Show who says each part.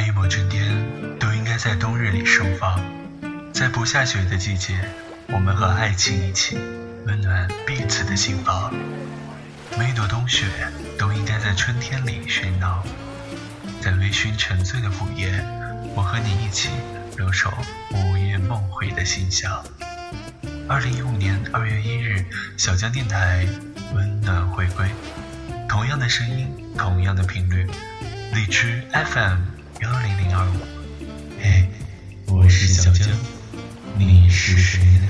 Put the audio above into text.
Speaker 1: 每一抹春天都应该在冬日里盛放，在不下雪的季节，我们和爱情一起温暖彼此的心房。每一朵冬雪都应该在春天里喧闹，在微醺沉醉的午夜，我和你一起留守午夜梦回的馨香。二零一五年二月一日，小江电台温暖回归，同样的声音，同样的频率，荔枝 FM。幺零零二五，嘿，我是小江，你是谁呢？